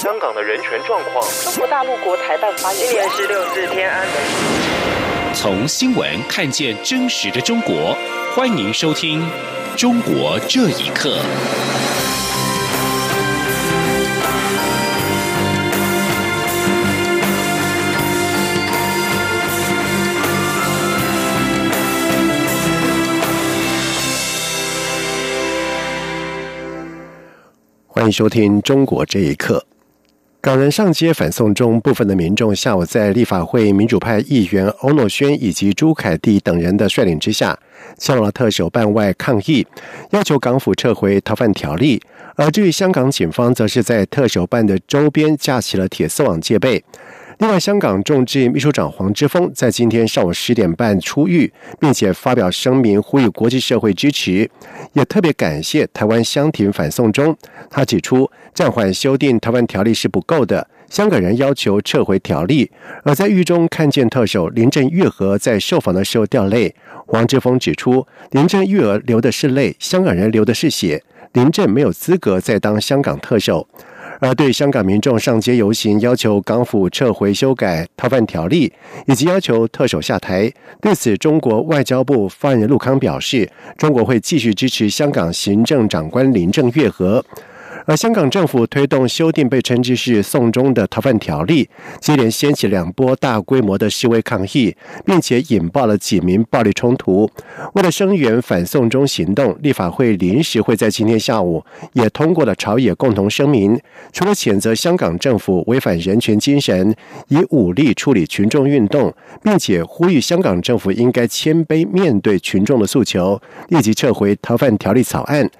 香港的人权状况。中国大陆国台办发言今年是六四天安门。从新闻看见真实的中国，欢迎收听《中国这一刻》。欢迎收听《中国这一刻》。港人上街反送中，部分的民众下午在立法会民主派议员欧诺轩以及朱凯蒂等人的率领之下，前往了特首办外抗议，要求港府撤回逃犯条例。而至于香港警方，则是在特首办的周边架起了铁丝网戒备。另外，香港众志秘书长黄之锋在今天上午十点半出狱，并且发表声明呼吁国际社会支持，也特别感谢台湾相挺反送中。他指出，暂缓修订逃犯条例是不够的，香港人要求撤回条例。而在狱中看见特首林郑月娥在受访的时候掉泪，王志峰指出，林郑月娥流的是泪，香港人流的是血，林郑没有资格再当香港特首。而对香港民众上街游行，要求港府撤回修改逃犯条例，以及要求特首下台，对此，中国外交部发言人陆康表示，中国会继续支持香港行政长官林郑月娥。而香港政府推动修订被称之是“送中”的逃犯条例，接连掀起两波大规模的示威抗议，并且引爆了几名暴力冲突。为了声援反送中行动，立法会临时会在今天下午也通过了朝野共同声明，除了谴责香港政府违反人权精神，以武力处理群众运动，并且呼吁香港政府应该谦卑面对群众的诉求，立即撤回逃犯条例草案。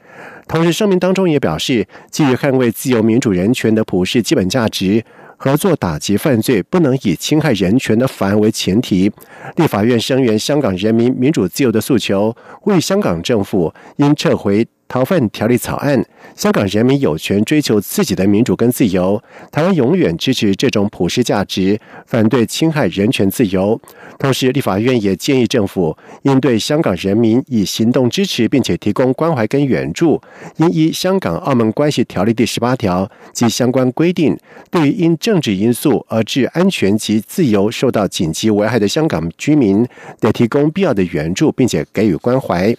同时，声明当中也表示，基于捍卫自由、民主、人权的普世基本价值，合作打击犯罪不能以侵害人权的法案为前提。立法院声援香港人民民主自由的诉求，为香港政府应撤回。逃犯条例草案，香港人民有权追求自己的民主跟自由。台湾永远支持这种普世价值，反对侵害人权自由。同时，立法院也建议政府应对香港人民以行动支持，并且提供关怀跟援助。应依《香港澳门关系条例》第十八条及相关规定，对于因政治因素而致安全及自由受到紧急危害的香港居民，得提供必要的援助，并且给予关怀。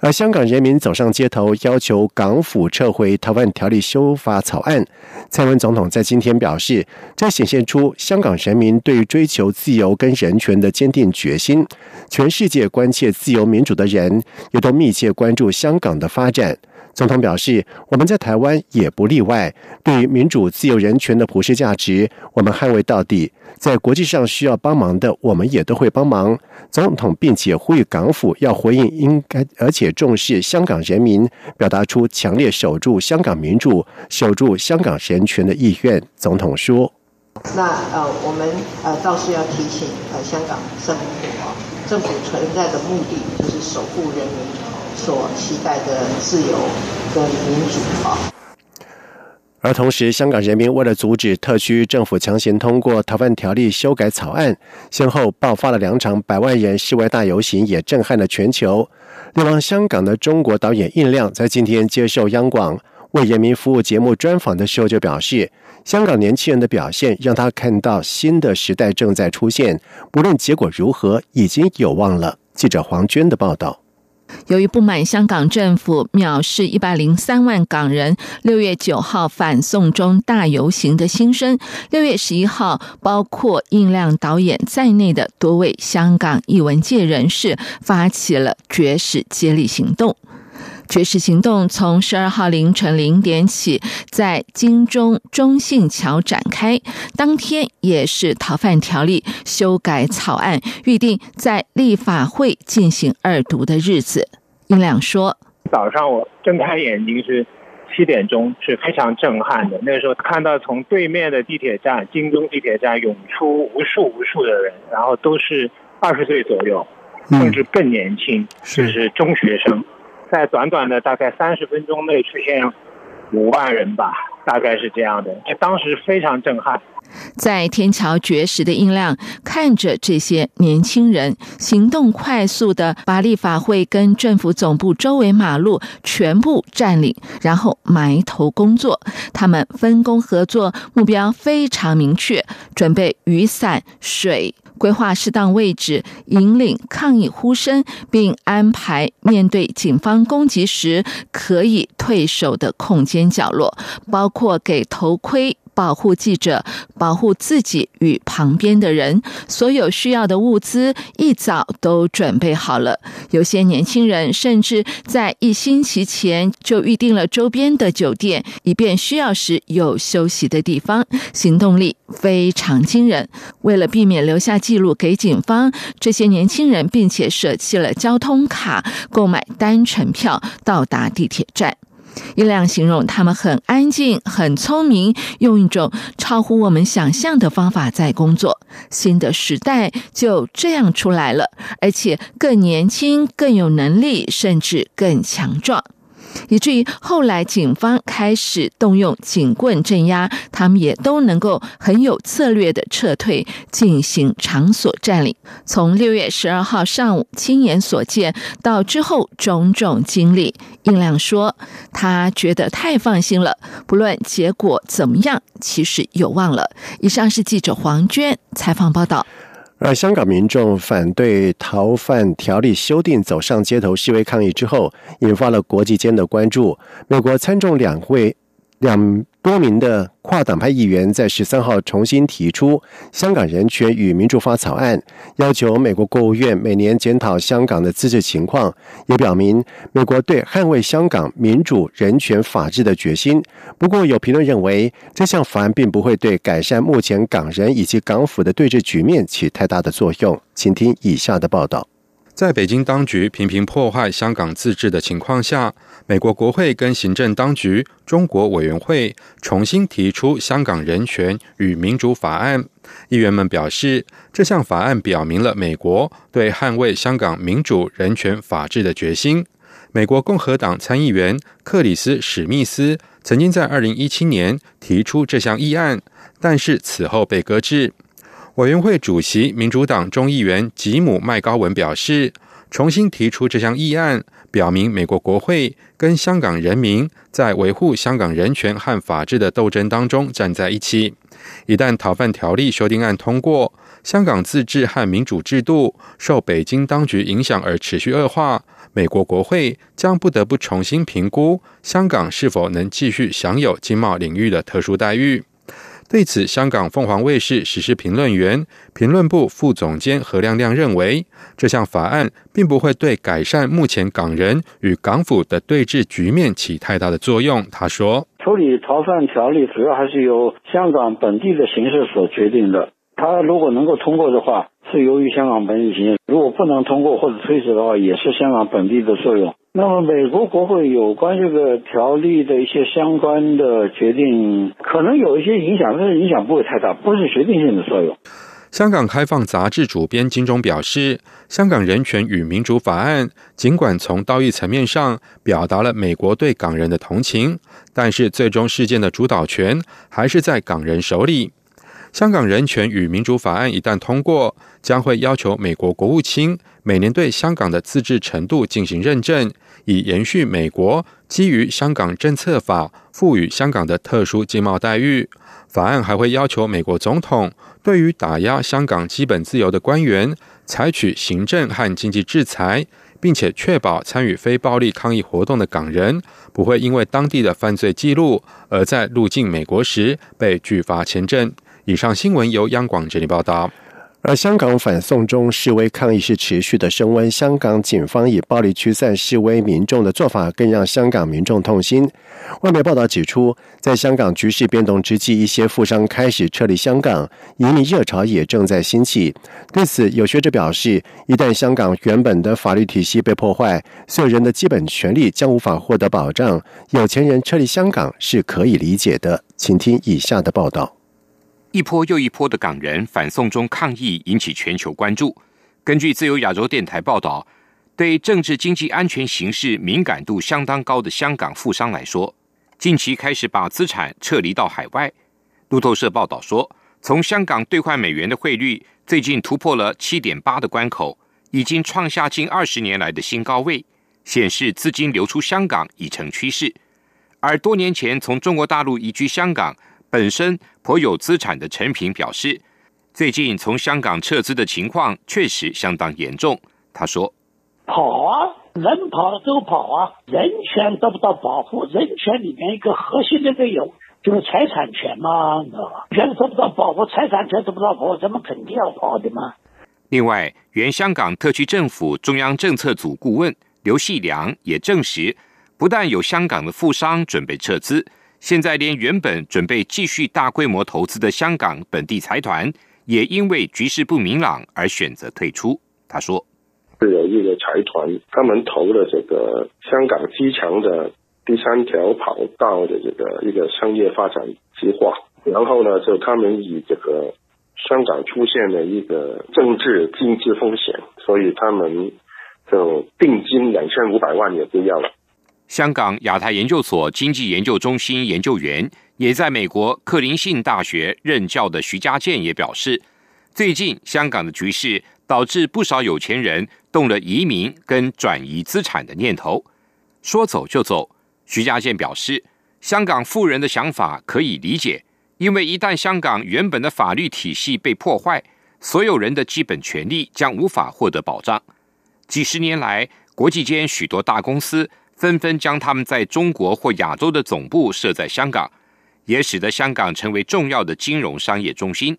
而香港人民走上街头，要求港府撤回逃犯条例修法草案。蔡文总统在今天表示，这显现出香港人民对追求自由跟人权的坚定决心。全世界关切自由民主的人，也都密切关注香港的发展。总统表示，我们在台湾也不例外。对于民主、自由、人权的普世价值，我们捍卫到底。在国际上需要帮忙的，我们也都会帮忙。总统并且呼吁港府要回应应该而且重视香港人民，表达出强烈守住香港民主、守住香港人权的意愿。总统说：“那呃，我们呃倒是要提醒呃香港政府啊，政府存在的目的就是守护人民。”所期待的自由跟民主啊。而同时，香港人民为了阻止特区政府强行通过逃犯条例修改草案，先后爆发了两场百万人示威大游行，也震撼了全球。流亡香港的中国导演印亮在今天接受央广为人民服务节目专访的时候就表示，香港年轻人的表现让他看到新的时代正在出现，不论结果如何，已经有望了。记者黄娟的报道。由于不满香港政府藐视一百零三万港人六月九号反送中大游行的心声，六月十一号，包括印亮导演在内的多位香港艺文界人士发起了绝食接力行动。绝食行动从十二号凌晨零点起，在金钟中信桥展开。当天也是逃犯条例修改草案预定在立法会进行二读的日子。英亮说：“早上我睁开眼睛是七点钟，是非常震撼的。那个时候看到从对面的地铁站金钟地铁站涌出无数无数的人，然后都是二十岁左右，甚至更年轻，就是中学生。”在短短的大概三十分钟内出现五万人吧，大概是这样的。当时非常震撼。在天桥绝食的音量，看着这些年轻人行动快速的把立法会跟政府总部周围马路全部占领，然后埋头工作。他们分工合作，目标非常明确，准备雨伞、水。规划适当位置，引领抗议呼声，并安排面对警方攻击时可以退守的空间角落，包括给头盔。保护记者，保护自己与旁边的人，所有需要的物资一早都准备好了。有些年轻人甚至在一星期前就预定了周边的酒店，以便需要时有休息的地方。行动力非常惊人。为了避免留下记录给警方，这些年轻人并且舍弃了交通卡，购买单程票到达地铁站。月亮形容他们很安静、很聪明，用一种超乎我们想象的方法在工作。新的时代就这样出来了，而且更年轻、更有能力，甚至更强壮。以至于后来警方开始动用警棍镇压，他们也都能够很有策略的撤退，进行场所占领。从六月十二号上午亲眼所见到之后种种经历，应亮说他觉得太放心了，不论结果怎么样，其实有望了。以上是记者黄娟采访报道。而香港民众反对逃犯条例修订，走上街头示威抗议之后，引发了国际间的关注。美国参众两会两。多名的跨党派议员在十三号重新提出《香港人权与民主法》草案，要求美国国务院每年检讨香港的自治情况，也表明美国对捍卫香港民主、人权、法治的决心。不过，有评论认为，这项法案并不会对改善目前港人以及港府的对峙局面起太大的作用。请听以下的报道。在北京当局频频破坏香港自治的情况下，美国国会跟行政当局中国委员会重新提出《香港人权与民主法案》。议员们表示，这项法案表明了美国对捍卫香港民主、人权、法治的决心。美国共和党参议员克里斯·史密斯曾经在二零一七年提出这项议案，但是此后被搁置。委员会主席、民主党众议员吉姆·麦高文表示，重新提出这项议案，表明美国国会跟香港人民在维护香港人权和法治的斗争当中站在一起。一旦逃犯条例修订案通过，香港自治和民主制度受北京当局影响而持续恶化，美国国会将不得不重新评估香港是否能继续享有经贸领域的特殊待遇。对此，香港凤凰卫视时事评论员、评论部副总监何亮亮认为，这项法案并不会对改善目前港人与港府的对峙局面起太大的作用。他说：“处理逃犯条例主要还是由香港本地的形势所决定的。他如果能够通过的话，是由于香港本地形势；如果不能通过或者推迟的话，也是香港本地的作用。”那么，美国国会有关这个条例的一些相关的决定，可能有一些影响，但是影响不会太大，不是决定性的作用。香港开放杂志主编金钟表示，香港人权与民主法案尽管从道义层面上表达了美国对港人的同情，但是最终事件的主导权还是在港人手里。香港人权与民主法案一旦通过，将会要求美国国务卿每年对香港的自治程度进行认证。以延续美国基于香港政策法赋予香港的特殊经贸待遇。法案还会要求美国总统对于打压香港基本自由的官员采取行政和经济制裁，并且确保参与非暴力抗议活动的港人不会因为当地的犯罪记录而在入境美国时被拒发签证。以上新闻由央广这里报道。而香港反送中示威抗议是持续的升温，香港警方以暴力驱散示威民众的做法，更让香港民众痛心。外媒报道指出，在香港局势变动之际，一些富商开始撤离香港，移民热潮也正在兴起。对此，有学者表示，一旦香港原本的法律体系被破坏，所有人的基本权利将无法获得保障。有钱人撤离香港是可以理解的。请听以下的报道。一波又一波的港人反送中抗议引起全球关注。根据自由亚洲电台报道，对政治经济安全形势敏感度相当高的香港富商来说，近期开始把资产撤离到海外。路透社报道说，从香港兑换美元的汇率最近突破了七点八的关口，已经创下近二十年来的新高位，显示资金流出香港已成趋势。而多年前从中国大陆移居香港、本身颇有资产的陈平表示，最近从香港撤资的情况确实相当严重。他说：“跑啊，人跑了都跑啊，人权得不到保护，人权里面一个核心的内容就是财产权嘛，你知道吧？权得不到保护，财产权得不到保护，咱们肯定要跑的嘛。”另外，原香港特区政府中央政策组顾问刘细良也证实。不但有香港的富商准备撤资，现在连原本准备继续大规模投资的香港本地财团，也因为局势不明朗而选择退出。他说：“是有一个财团，他们投了这个香港机场的第三条跑道的这个一个商业发展计划，然后呢，就他们以这个香港出现了一个政治经济风险，所以他们就定金两千五百万也不要了。”香港亚太研究所经济研究中心研究员，也在美国克林信大学任教的徐家健也表示，最近香港的局势导致不少有钱人动了移民跟转移资产的念头，说走就走。徐家健表示，香港富人的想法可以理解，因为一旦香港原本的法律体系被破坏，所有人的基本权利将无法获得保障。几十年来，国际间许多大公司。纷纷将他们在中国或亚洲的总部设在香港，也使得香港成为重要的金融商业中心。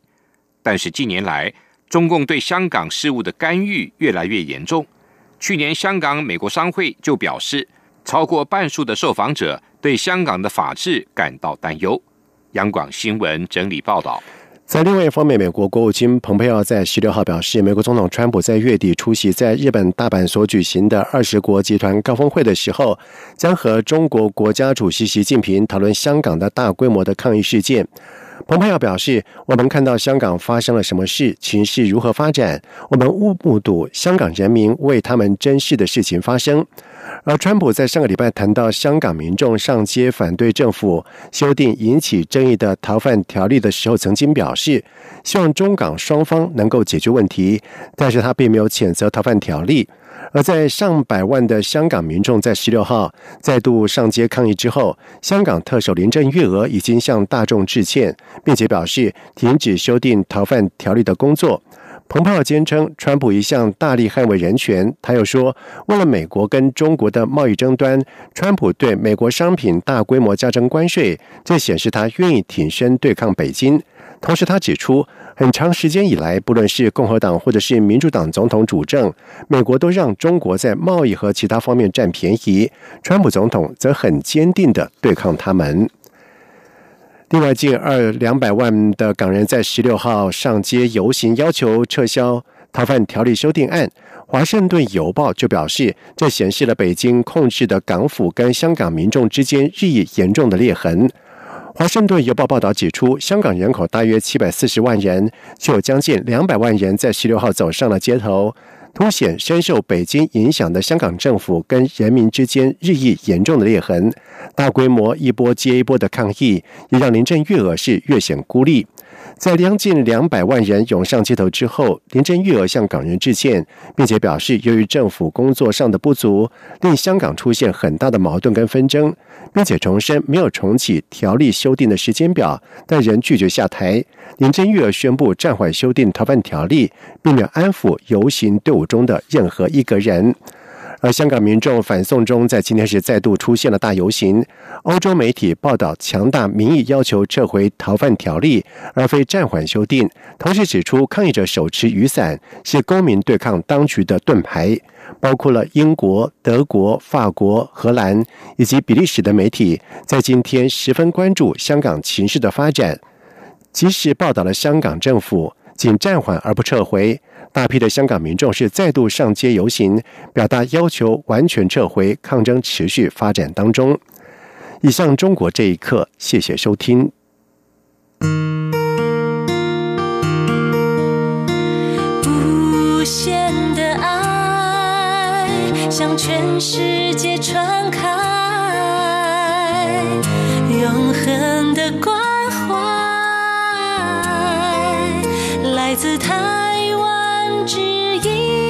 但是近年来，中共对香港事务的干预越来越严重。去年，香港美国商会就表示，超过半数的受访者对香港的法治感到担忧。央广新闻整理报道。在另外一方面，美国国务卿蓬佩奥在十六号表示，美国总统川普在月底出席在日本大阪所举行的二十国集团高峰会的时候，将和中国国家主席习近平讨论香港的大规模的抗议事件。蓬佩奥表示：“我们看到香港发生了什么事，情势如何发展，我们目睹香港人民为他们珍视的事情发生。”而川普在上个礼拜谈到香港民众上街反对政府修订引起争议的逃犯条例的时候，曾经表示希望中港双方能够解决问题，但是他并没有谴责逃犯条例。而在上百万的香港民众在十六号再度上街抗议之后，香港特首林郑月娥已经向大众致歉，并且表示停止修订逃犯条例的工作。蓬佩奥坚称，川普一向大力捍卫人权。他又说，为了美国跟中国的贸易争端，川普对美国商品大规模加征关税，这显示他愿意挺身对抗北京。同时，他指出，很长时间以来，不论是共和党或者是民主党总统主政，美国都让中国在贸易和其他方面占便宜，川普总统则很坚定的对抗他们。另外，近二两百万的港人在十六号上街游行，要求撤销逃犯条例修订案。华盛顿邮报就表示，这显示了北京控制的港府跟香港民众之间日益严重的裂痕。华盛顿邮报报道指出，香港人口大约七百四十万人，就有将近两百万人在十六号走上了街头。凸显深受北京影响的香港政府跟人民之间日益严重的裂痕，大规模一波接一波的抗议，也让林郑月娥是越显孤立。在将近两百万人涌上街头之后，林郑月娥向港人致歉，并且表示，由于政府工作上的不足，令香港出现很大的矛盾跟纷争，并且重申没有重启条例修订的时间表，但仍拒绝下台。林郑月娥宣布暂缓修订逃犯条例，并没有安抚游行队伍中的任何一个人。而香港民众反送中在今天是再度出现了大游行，欧洲媒体报道强大民意要求撤回逃犯条例，而非暂缓修订。同时指出，抗议者手持雨伞是公民对抗当局的盾牌。包括了英国、德国、法国、荷兰以及比利时的媒体，在今天十分关注香港情势的发展，及时报道了香港政府仅暂缓而不撤回。大批的香港民众是再度上街游行，表达要求完全撤回，抗争持续发展当中。以上中国这一刻，谢谢收听。无限的爱向全世界传开，永恒的关怀。来自他只一。